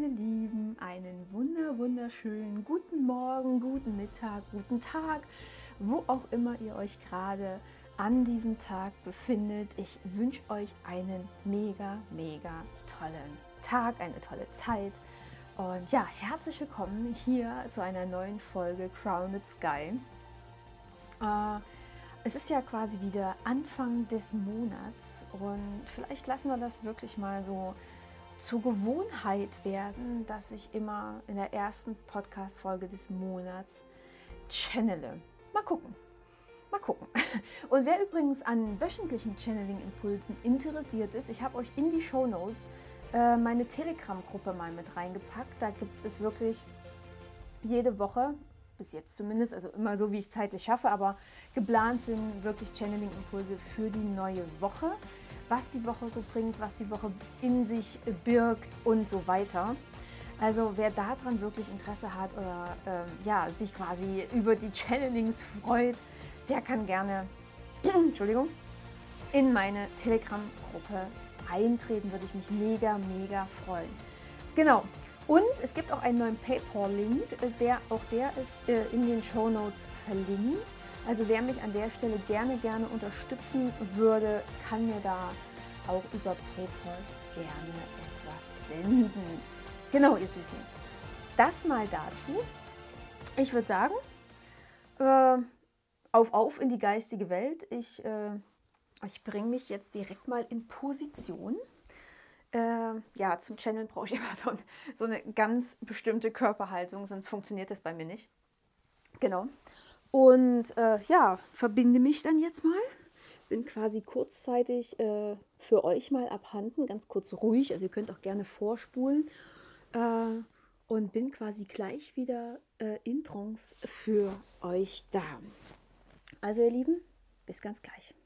meine Lieben, einen wunder wunderschönen guten Morgen, guten Mittag, guten Tag, wo auch immer ihr euch gerade an diesem Tag befindet. Ich wünsche euch einen mega, mega tollen Tag, eine tolle Zeit. Und ja, herzlich willkommen hier zu einer neuen Folge Crowned Sky. Äh, es ist ja quasi wieder Anfang des Monats und vielleicht lassen wir das wirklich mal so zur Gewohnheit werden, dass ich immer in der ersten Podcast-Folge des Monats channele. Mal gucken. Mal gucken. Und wer übrigens an wöchentlichen Channeling-Impulsen interessiert ist, ich habe euch in die Show Notes äh, meine Telegram-Gruppe mal mit reingepackt. Da gibt es wirklich jede Woche, bis jetzt zumindest, also immer so, wie ich es zeitlich schaffe, aber geplant sind wirklich Channeling-Impulse für die neue Woche was die Woche so bringt, was die Woche in sich birgt und so weiter. Also wer daran wirklich Interesse hat oder ähm, ja, sich quasi über die Channelings freut, der kann gerne Entschuldigung, in meine Telegram-Gruppe eintreten. Würde ich mich mega, mega freuen. Genau. Und es gibt auch einen neuen PayPal-Link, äh, der auch der ist äh, in den Show Notes verlinkt. Also wer mich an der Stelle gerne, gerne unterstützen würde, kann mir da auch über PayPal gerne etwas senden. Genau, ihr Süßen. Das mal dazu. Ich würde sagen, äh, auf, auf in die geistige Welt. Ich, äh, ich bringe mich jetzt direkt mal in Position. Äh, ja, zum Channel brauche ich immer so, so, eine ganz bestimmte Körperhaltung, sonst funktioniert das bei mir nicht. Genau. Und äh, ja, verbinde mich dann jetzt mal. Bin quasi kurzzeitig äh, für euch mal abhanden, ganz kurz ruhig. Also ihr könnt auch gerne vorspulen. Äh, und bin quasi gleich wieder äh, in Trance für euch da. Also ihr Lieben, bis ganz gleich.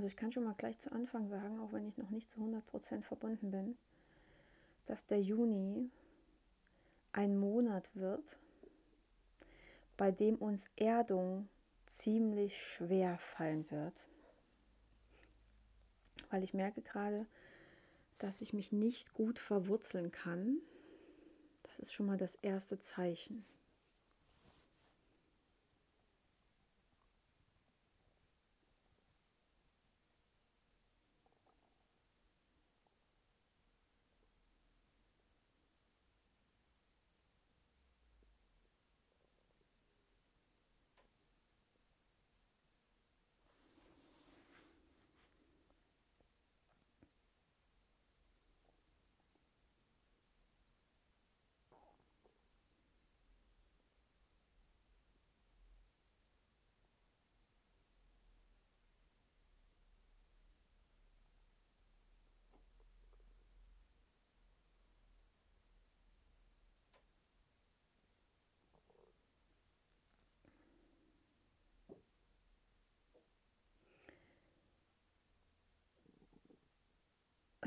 Also ich kann schon mal gleich zu Anfang sagen, auch wenn ich noch nicht zu 100% verbunden bin, dass der Juni ein Monat wird, bei dem uns Erdung ziemlich schwer fallen wird. Weil ich merke gerade, dass ich mich nicht gut verwurzeln kann. Das ist schon mal das erste Zeichen.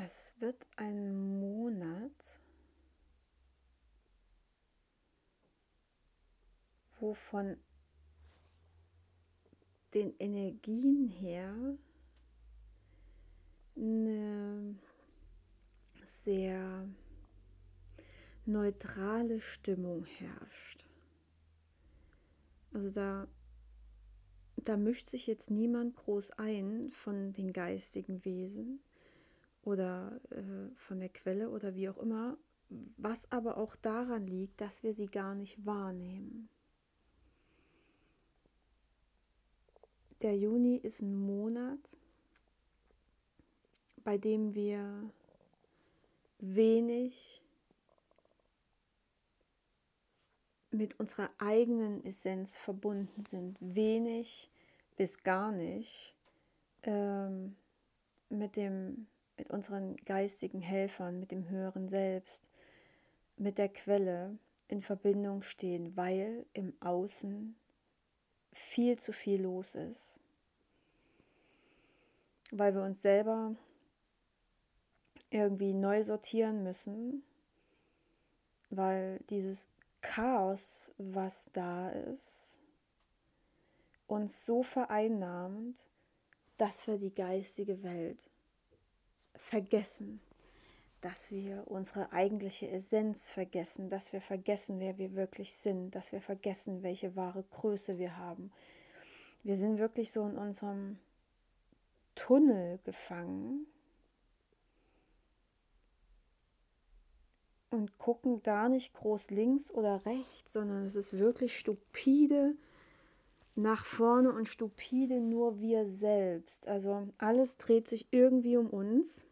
Es wird ein Monat, wo von den Energien her eine sehr neutrale Stimmung herrscht. Also da, da mischt sich jetzt niemand groß ein von den geistigen Wesen oder äh, von der Quelle oder wie auch immer, was aber auch daran liegt, dass wir sie gar nicht wahrnehmen. Der Juni ist ein Monat, bei dem wir wenig mit unserer eigenen Essenz verbunden sind, wenig bis gar nicht ähm, mit dem mit unseren geistigen Helfern, mit dem höheren Selbst, mit der Quelle in Verbindung stehen, weil im Außen viel zu viel los ist. weil wir uns selber irgendwie neu sortieren müssen, weil dieses Chaos, was da ist, uns so vereinnahmt, dass wir die geistige Welt vergessen, dass wir unsere eigentliche Essenz vergessen, dass wir vergessen, wer wir wirklich sind, dass wir vergessen, welche wahre Größe wir haben. Wir sind wirklich so in unserem Tunnel gefangen und gucken gar nicht groß links oder rechts, sondern es ist wirklich stupide nach vorne und stupide nur wir selbst. Also alles dreht sich irgendwie um uns.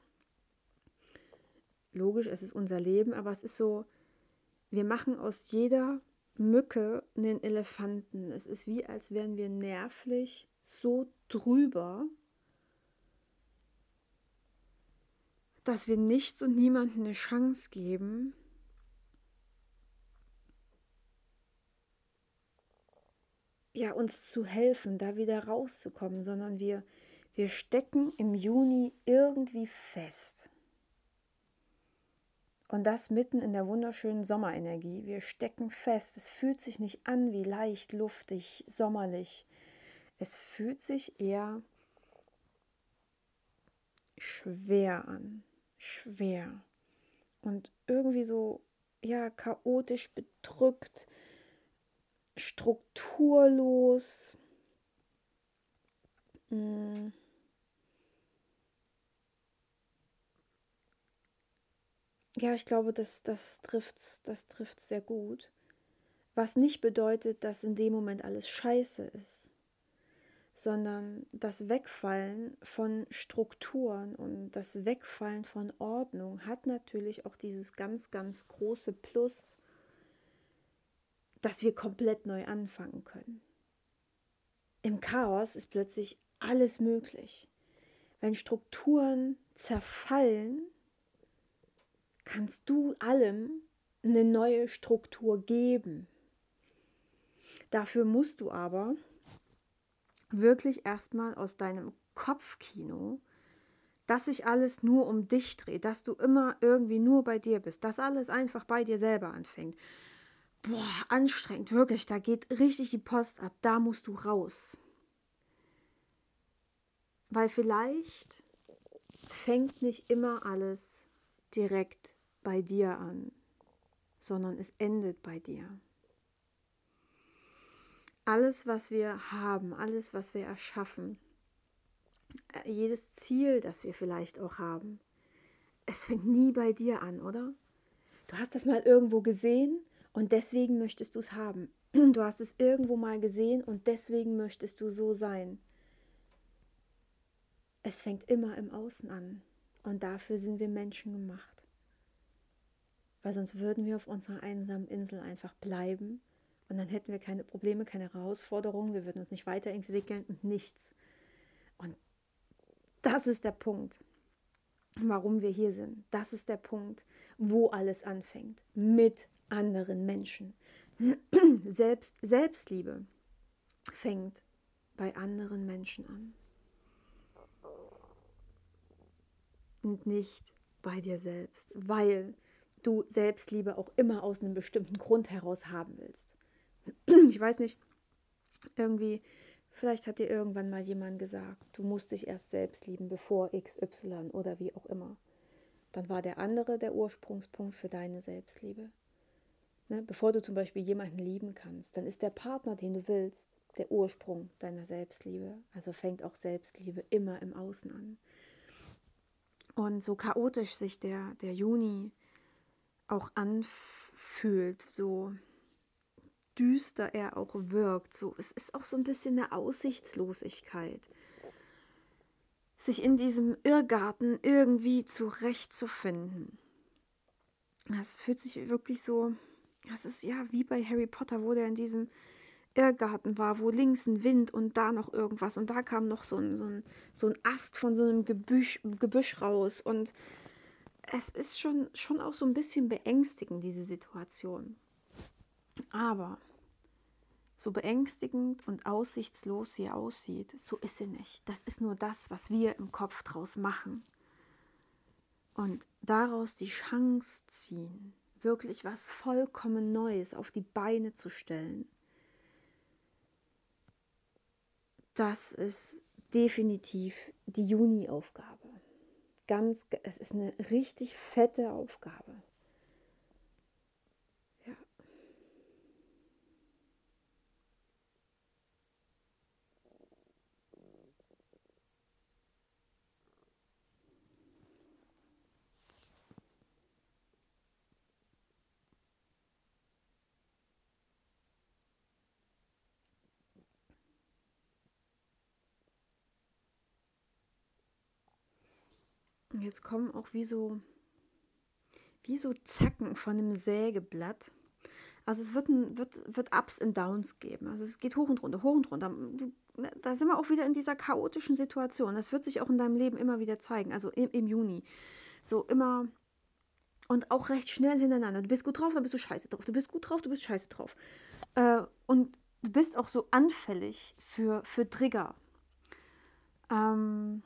Logisch, es ist unser Leben, aber es ist so, wir machen aus jeder Mücke einen Elefanten. Es ist wie, als wären wir nervlich so drüber, dass wir nichts und niemandem eine Chance geben, ja, uns zu helfen, da wieder rauszukommen, sondern wir, wir stecken im Juni irgendwie fest. Und das mitten in der wunderschönen Sommerenergie. Wir stecken fest. Es fühlt sich nicht an wie leicht, luftig, sommerlich. Es fühlt sich eher schwer an schwer und irgendwie so, ja, chaotisch bedrückt, strukturlos. Hm. Ja, ich glaube, das, das trifft das trifft sehr gut. Was nicht bedeutet, dass in dem Moment alles scheiße ist sondern das Wegfallen von Strukturen und das Wegfallen von Ordnung hat natürlich auch dieses ganz, ganz große Plus, dass wir komplett neu anfangen können. Im Chaos ist plötzlich alles möglich. Wenn Strukturen zerfallen, kannst du allem eine neue Struktur geben. Dafür musst du aber wirklich erstmal aus deinem Kopfkino, dass sich alles nur um dich dreht, dass du immer irgendwie nur bei dir bist, dass alles einfach bei dir selber anfängt. Boah, anstrengend, wirklich, da geht richtig die Post ab, da musst du raus. Weil vielleicht fängt nicht immer alles direkt bei dir an, sondern es endet bei dir alles, was wir haben, alles, was wir erschaffen, äh, jedes Ziel, das wir vielleicht auch haben, es fängt nie bei dir an, oder? Du hast das mal irgendwo gesehen und deswegen möchtest du es haben. Du hast es irgendwo mal gesehen und deswegen möchtest du so sein. Es fängt immer im Außen an und dafür sind wir Menschen gemacht. Weil sonst würden wir auf unserer einsamen Insel einfach bleiben und dann hätten wir keine Probleme, keine Herausforderungen, wir würden uns nicht weiterentwickeln und nichts. Und das ist der Punkt, warum wir hier sind. Das ist der Punkt, wo alles anfängt. Mit anderen Menschen. Selbst, Selbstliebe fängt bei anderen Menschen an. Und nicht bei dir selbst, weil du Selbstliebe auch immer aus einem bestimmten Grund heraus haben willst ich weiß nicht, irgendwie, vielleicht hat dir irgendwann mal jemand gesagt, du musst dich erst selbst lieben, bevor XY oder wie auch immer. Dann war der andere der Ursprungspunkt für deine Selbstliebe. Ne? Bevor du zum Beispiel jemanden lieben kannst, dann ist der Partner, den du willst, der Ursprung deiner Selbstliebe. Also fängt auch Selbstliebe immer im Außen an. Und so chaotisch sich der, der Juni auch anfühlt, so düster er auch wirkt. So, es ist auch so ein bisschen eine Aussichtslosigkeit. Sich in diesem Irrgarten irgendwie zurechtzufinden. Das fühlt sich wirklich so, das ist ja wie bei Harry Potter, wo der in diesem Irrgarten war, wo links ein Wind und da noch irgendwas und da kam noch so ein, so ein, so ein Ast von so einem Gebüsch, Gebüsch raus und es ist schon, schon auch so ein bisschen beängstigend, diese Situation. Aber so beängstigend und aussichtslos sie aussieht, so ist sie nicht. Das ist nur das, was wir im Kopf draus machen. Und daraus die Chance ziehen, wirklich was vollkommen Neues auf die Beine zu stellen, das ist definitiv die Juni-Aufgabe. Ganz, es ist eine richtig fette Aufgabe. Jetzt kommen auch wie so, wie so Zacken von einem Sägeblatt. Also es wird, ein, wird, wird Ups und Downs geben. Also es geht hoch und runter, hoch und runter. Ne, da sind wir auch wieder in dieser chaotischen Situation. Das wird sich auch in deinem Leben immer wieder zeigen. Also im, im Juni. So immer und auch recht schnell hintereinander. Du bist gut drauf, dann bist du scheiße drauf. Du bist gut drauf, du bist scheiße drauf. Äh, und du bist auch so anfällig für, für Trigger. Ähm,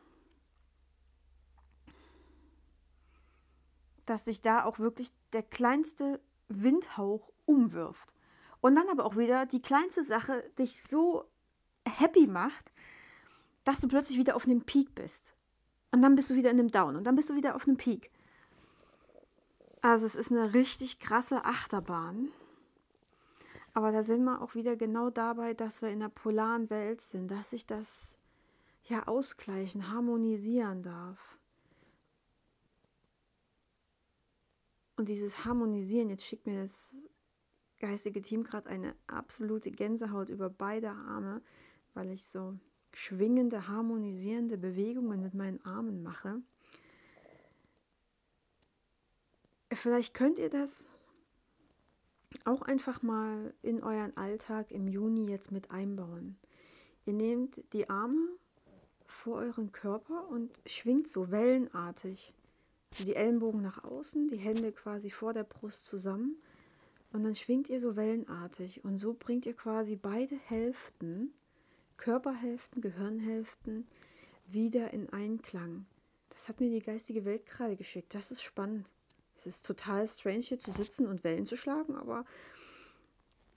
dass sich da auch wirklich der kleinste Windhauch umwirft. Und dann aber auch wieder die kleinste Sache dich so happy macht, dass du plötzlich wieder auf einem Peak bist. Und dann bist du wieder in einem Down und dann bist du wieder auf einem Peak. Also es ist eine richtig krasse Achterbahn. Aber da sind wir auch wieder genau dabei, dass wir in der polaren Welt sind, dass sich das ja ausgleichen, harmonisieren darf. Und dieses Harmonisieren, jetzt schickt mir das geistige Team gerade eine absolute Gänsehaut über beide Arme, weil ich so schwingende, harmonisierende Bewegungen mit meinen Armen mache. Vielleicht könnt ihr das auch einfach mal in euren Alltag im Juni jetzt mit einbauen. Ihr nehmt die Arme vor euren Körper und schwingt so wellenartig die Ellenbogen nach außen, die Hände quasi vor der Brust zusammen und dann schwingt ihr so wellenartig und so bringt ihr quasi beide Hälften, Körperhälften, Gehirnhälften wieder in Einklang. Das hat mir die geistige Welt gerade geschickt. Das ist spannend. Es ist total strange hier zu sitzen und Wellen zu schlagen, aber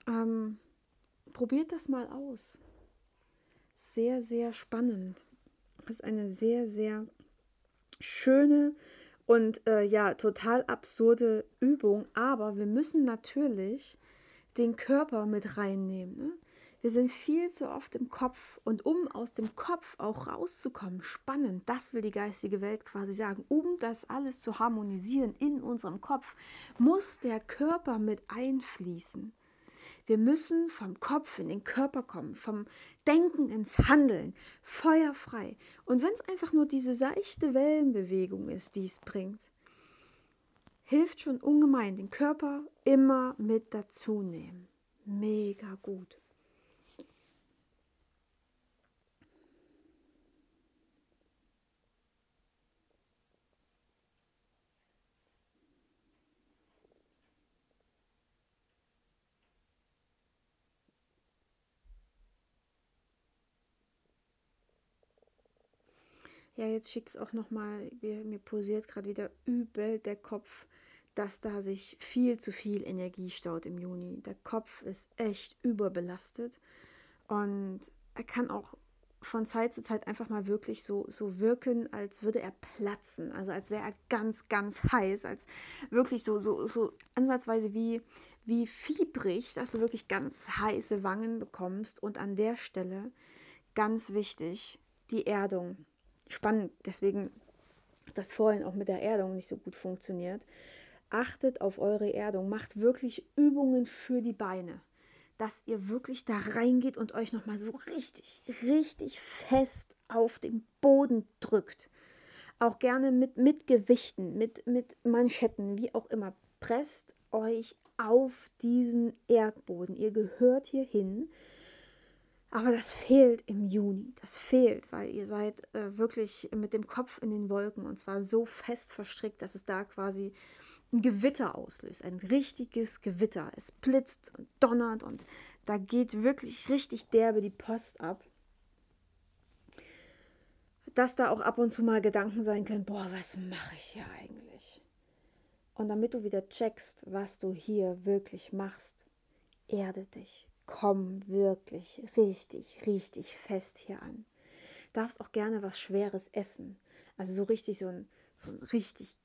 ähm, probiert das mal aus. Sehr, sehr spannend. Das ist eine sehr, sehr schöne und äh, ja, total absurde Übung, aber wir müssen natürlich den Körper mit reinnehmen. Ne? Wir sind viel zu oft im Kopf und um aus dem Kopf auch rauszukommen, spannend, das will die geistige Welt quasi sagen, um das alles zu harmonisieren in unserem Kopf, muss der Körper mit einfließen. Wir müssen vom Kopf in den Körper kommen, vom Denken ins Handeln, feuerfrei. Und wenn es einfach nur diese seichte Wellenbewegung ist, die es bringt, hilft schon ungemein, den Körper immer mit dazu nehmen. Mega gut. Ja, jetzt schickt es auch nochmal, mir posiert gerade wieder übel der Kopf, dass da sich viel zu viel Energie staut im Juni. Der Kopf ist echt überbelastet und er kann auch von Zeit zu Zeit einfach mal wirklich so, so wirken, als würde er platzen. Also als wäre er ganz, ganz heiß, als wirklich so, so, so ansatzweise wie, wie fiebrig, dass du wirklich ganz heiße Wangen bekommst. Und an der Stelle, ganz wichtig, die Erdung spannend, deswegen das vorhin auch mit der Erdung nicht so gut funktioniert. Achtet auf eure Erdung, macht wirklich Übungen für die Beine, dass ihr wirklich da reingeht und euch nochmal so richtig, richtig fest auf den Boden drückt. Auch gerne mit, mit Gewichten, mit, mit Manschetten, wie auch immer. Presst euch auf diesen Erdboden. Ihr gehört hier hin. Aber das fehlt im Juni. Das fehlt, weil ihr seid äh, wirklich mit dem Kopf in den Wolken und zwar so fest verstrickt, dass es da quasi ein Gewitter auslöst, ein richtiges Gewitter. Es blitzt und donnert und da geht wirklich richtig derbe die Post ab. Dass da auch ab und zu mal Gedanken sein können, boah, was mache ich hier eigentlich? Und damit du wieder checkst, was du hier wirklich machst, erde dich. Komm wirklich richtig, richtig fest hier an. Darfst auch gerne was Schweres essen. Also so richtig so ein, so ein richtig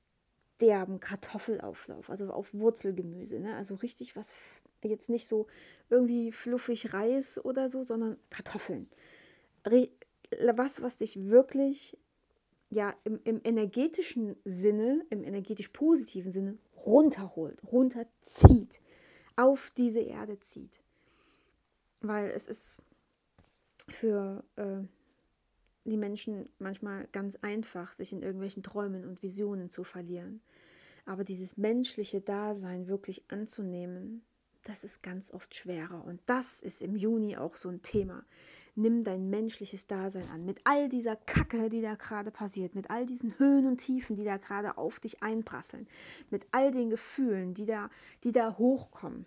derben Kartoffelauflauf, also auf Wurzelgemüse. Ne? Also richtig was, jetzt nicht so irgendwie fluffig Reis oder so, sondern Kartoffeln. Was, was dich wirklich ja im, im energetischen Sinne, im energetisch positiven Sinne runterholt, runterzieht, auf diese Erde zieht. Weil es ist für äh, die Menschen manchmal ganz einfach, sich in irgendwelchen Träumen und Visionen zu verlieren. Aber dieses menschliche Dasein wirklich anzunehmen, das ist ganz oft schwerer. Und das ist im Juni auch so ein Thema. Nimm dein menschliches Dasein an. Mit all dieser Kacke, die da gerade passiert, mit all diesen Höhen und Tiefen, die da gerade auf dich einprasseln, mit all den Gefühlen, die da, die da hochkommen.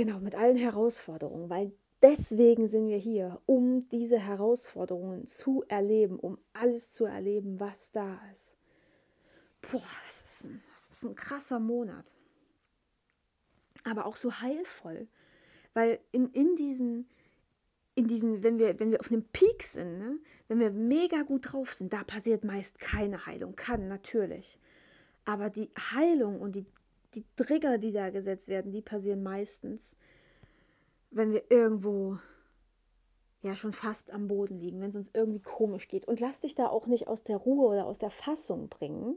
Genau, mit allen Herausforderungen, weil Deswegen sind wir hier, um diese Herausforderungen zu erleben, um alles zu erleben, was da ist. Boah, das ist ein, das ist ein krasser Monat. Aber auch so heilvoll. Weil in, in diesen, in diesen, wenn wir, wenn wir auf einem Peak sind, ne, wenn wir mega gut drauf sind, da passiert meist keine Heilung. Kann natürlich. Aber die Heilung und die, die Trigger, die da gesetzt werden, die passieren meistens, wenn wir irgendwo ja schon fast am Boden liegen, wenn es uns irgendwie komisch geht. Und lass dich da auch nicht aus der Ruhe oder aus der Fassung bringen,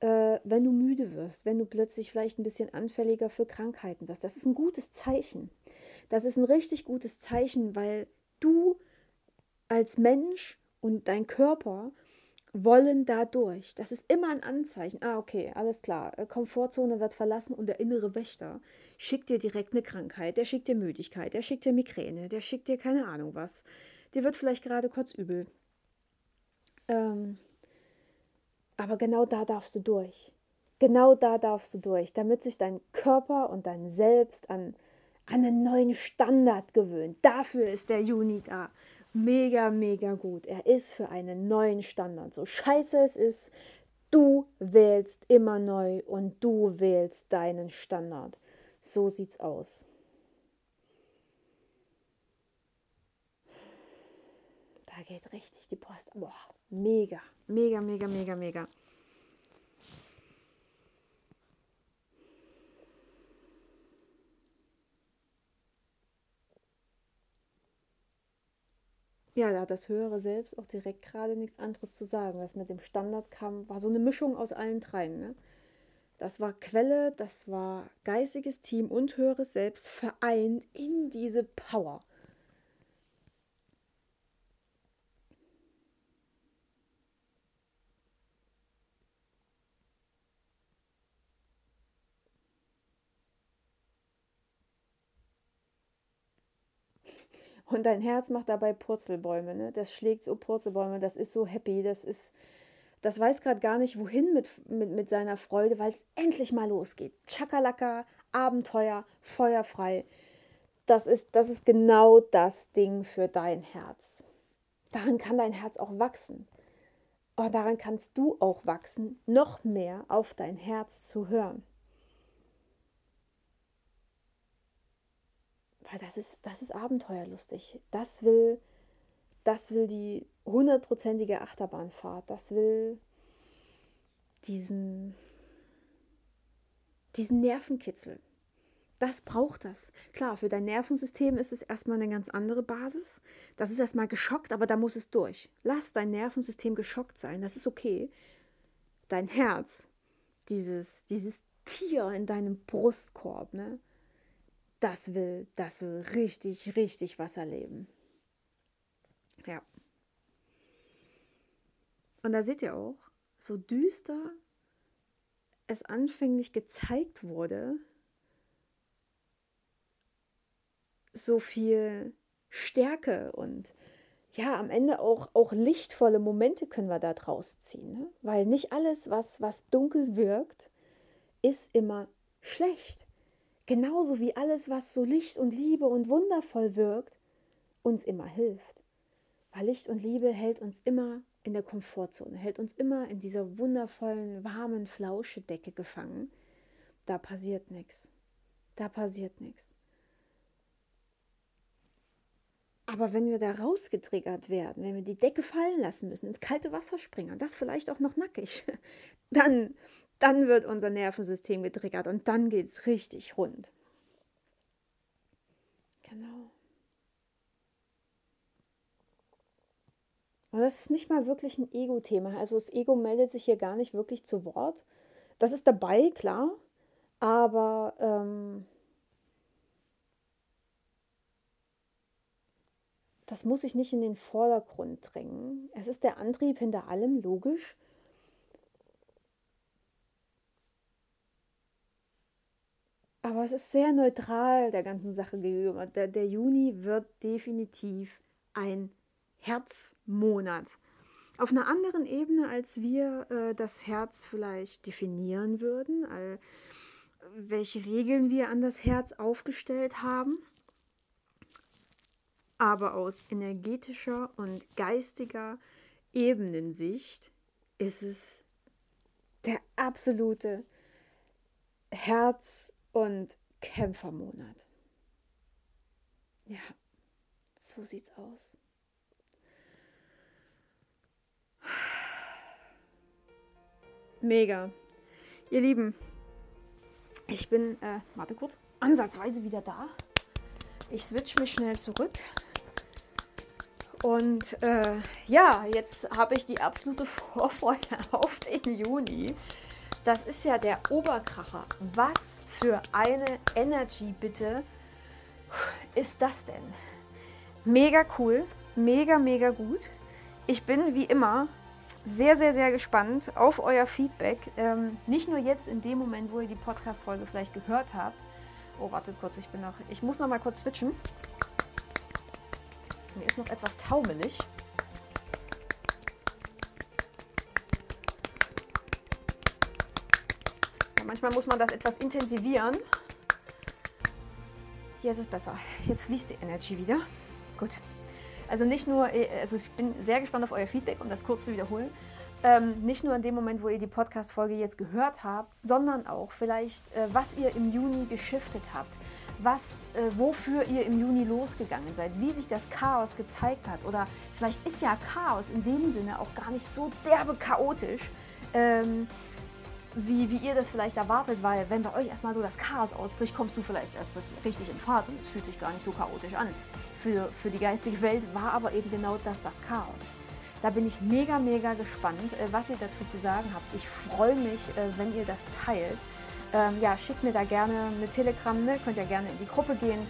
äh, wenn du müde wirst, wenn du plötzlich vielleicht ein bisschen anfälliger für Krankheiten wirst. Das ist ein gutes Zeichen. Das ist ein richtig gutes Zeichen, weil du als Mensch und dein Körper wollen dadurch. Das ist immer ein Anzeichen. Ah, okay, alles klar. Äh, Komfortzone wird verlassen und der innere Wächter schickt dir direkt eine Krankheit. Der schickt dir Müdigkeit, der schickt dir Migräne, der schickt dir keine Ahnung was. Dir wird vielleicht gerade kurz übel. Ähm, aber genau da darfst du durch. Genau da darfst du durch, damit sich dein Körper und dein Selbst an, an einen neuen Standard gewöhnt. Dafür ist der Juni da mega, mega gut. Er ist für einen neuen Standard. So scheiße es ist, du wählst immer neu und du wählst deinen Standard. So sieht's aus. Da geht richtig die Post. Boah, mega, mega, mega, mega, mega. Ja, da hat das höhere Selbst auch direkt gerade nichts anderes zu sagen. Was mit dem Standard kam, war so eine Mischung aus allen dreien. Ne? Das war Quelle, das war geistiges Team und höheres Selbst vereint in diese Power. Und dein Herz macht dabei Purzelbäume, ne? Das schlägt so Purzelbäume, das ist so happy, das ist, das weiß gerade gar nicht, wohin mit, mit, mit seiner Freude, weil es endlich mal losgeht. Chakalaka, Abenteuer, feuerfrei. Das ist, das ist genau das Ding für dein Herz. Daran kann dein Herz auch wachsen. Und daran kannst du auch wachsen, noch mehr auf dein Herz zu hören. Weil das ist, das ist abenteuerlustig. Das will, das will die hundertprozentige Achterbahnfahrt. Das will diesen, diesen Nervenkitzel. Das braucht das. Klar, für dein Nervensystem ist es erstmal eine ganz andere Basis. Das ist erstmal geschockt, aber da muss es durch. Lass dein Nervensystem geschockt sein. Das ist okay. Dein Herz, dieses, dieses Tier in deinem Brustkorb, ne? Das will, das will richtig, richtig was erleben. Ja. Und da seht ihr auch, so düster es anfänglich gezeigt wurde, so viel Stärke und ja, am Ende auch, auch lichtvolle Momente können wir da draus ziehen. Ne? Weil nicht alles, was, was dunkel wirkt, ist immer schlecht. Genauso wie alles, was so Licht und Liebe und wundervoll wirkt, uns immer hilft. Weil Licht und Liebe hält uns immer in der Komfortzone, hält uns immer in dieser wundervollen, warmen Flauschedecke gefangen. Da passiert nichts. Da passiert nichts. Aber wenn wir da rausgetriggert werden, wenn wir die Decke fallen lassen müssen, ins kalte Wasser springen, und das vielleicht auch noch nackig, dann, dann wird unser Nervensystem getriggert und dann geht es richtig rund. Genau. Und das ist nicht mal wirklich ein Ego-Thema. Also das Ego meldet sich hier gar nicht wirklich zu Wort. Das ist dabei, klar, aber ähm, das muss ich nicht in den Vordergrund drängen. Es ist der Antrieb hinter allem, logisch. Aber es ist sehr neutral der ganzen Sache gegenüber. Der, der Juni wird definitiv ein Herzmonat. Auf einer anderen Ebene, als wir äh, das Herz vielleicht definieren würden, all, welche Regeln wir an das Herz aufgestellt haben aber aus energetischer und geistiger Ebenensicht ist es der absolute Herz- und Kämpfermonat. Ja, so sieht's aus. Mega. Ihr Lieben, ich bin, äh, warte kurz, ansatzweise wieder da. Ich switch mich schnell zurück. Und äh, ja, jetzt habe ich die absolute Vorfreude auf den Juni. Das ist ja der Oberkracher. Was für eine Energy bitte ist das denn? Mega cool, mega, mega gut. Ich bin wie immer sehr, sehr, sehr gespannt auf euer Feedback. Ähm, nicht nur jetzt in dem Moment, wo ihr die Podcast-Folge vielleicht gehört habt. Oh, wartet kurz, ich bin noch. Ich muss noch mal kurz switchen. Mir ist noch etwas taumelig. Manchmal muss man das etwas intensivieren. Hier ist es besser. Jetzt fließt die Energy wieder. Gut. Also nicht nur, also ich bin sehr gespannt auf euer Feedback, um das kurz zu wiederholen. Ähm, nicht nur in dem Moment, wo ihr die Podcast-Folge jetzt gehört habt, sondern auch vielleicht, äh, was ihr im Juni geschiftet habt was, äh, wofür ihr im Juni losgegangen seid, wie sich das Chaos gezeigt hat. Oder vielleicht ist ja Chaos in dem Sinne auch gar nicht so derbe chaotisch, ähm, wie, wie ihr das vielleicht erwartet, weil wenn bei euch erstmal so das Chaos ausbricht, kommst du vielleicht erst richtig in Fahrt und es fühlt sich gar nicht so chaotisch an. Für, für die geistige Welt war aber eben genau das das Chaos. Da bin ich mega, mega gespannt, äh, was ihr dazu zu sagen habt. Ich freue mich, äh, wenn ihr das teilt ähm, ja, schickt mir da gerne eine Telegram, ne? könnt ja gerne in die Gruppe gehen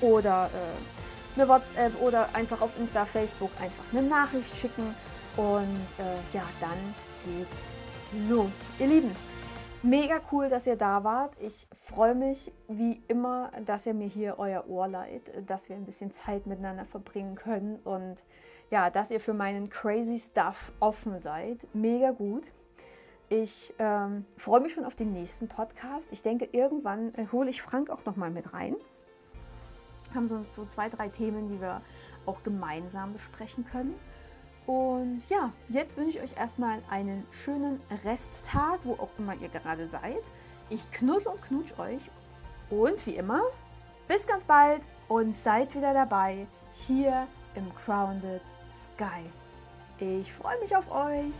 oder äh, eine WhatsApp oder einfach auf Insta, Facebook einfach eine Nachricht schicken und ja, dann geht's los. Ihr Lieben, mega cool, dass ihr da wart. Ich freue mich wie immer, dass ihr mir hier euer Ohr leiht, dass wir ein bisschen Zeit miteinander verbringen können und ja, dass ihr für meinen crazy Stuff offen seid. Mega gut. Ich ähm, freue mich schon auf den nächsten Podcast. Ich denke, irgendwann äh, hole ich Frank auch noch mal mit rein. Haben so, so zwei, drei Themen, die wir auch gemeinsam besprechen können. Und ja, jetzt wünsche ich euch erstmal einen schönen Resttag, wo auch immer ihr gerade seid. Ich knuddel und knutsch euch. Und wie immer, bis ganz bald und seid wieder dabei hier im Grounded Sky. Ich freue mich auf euch.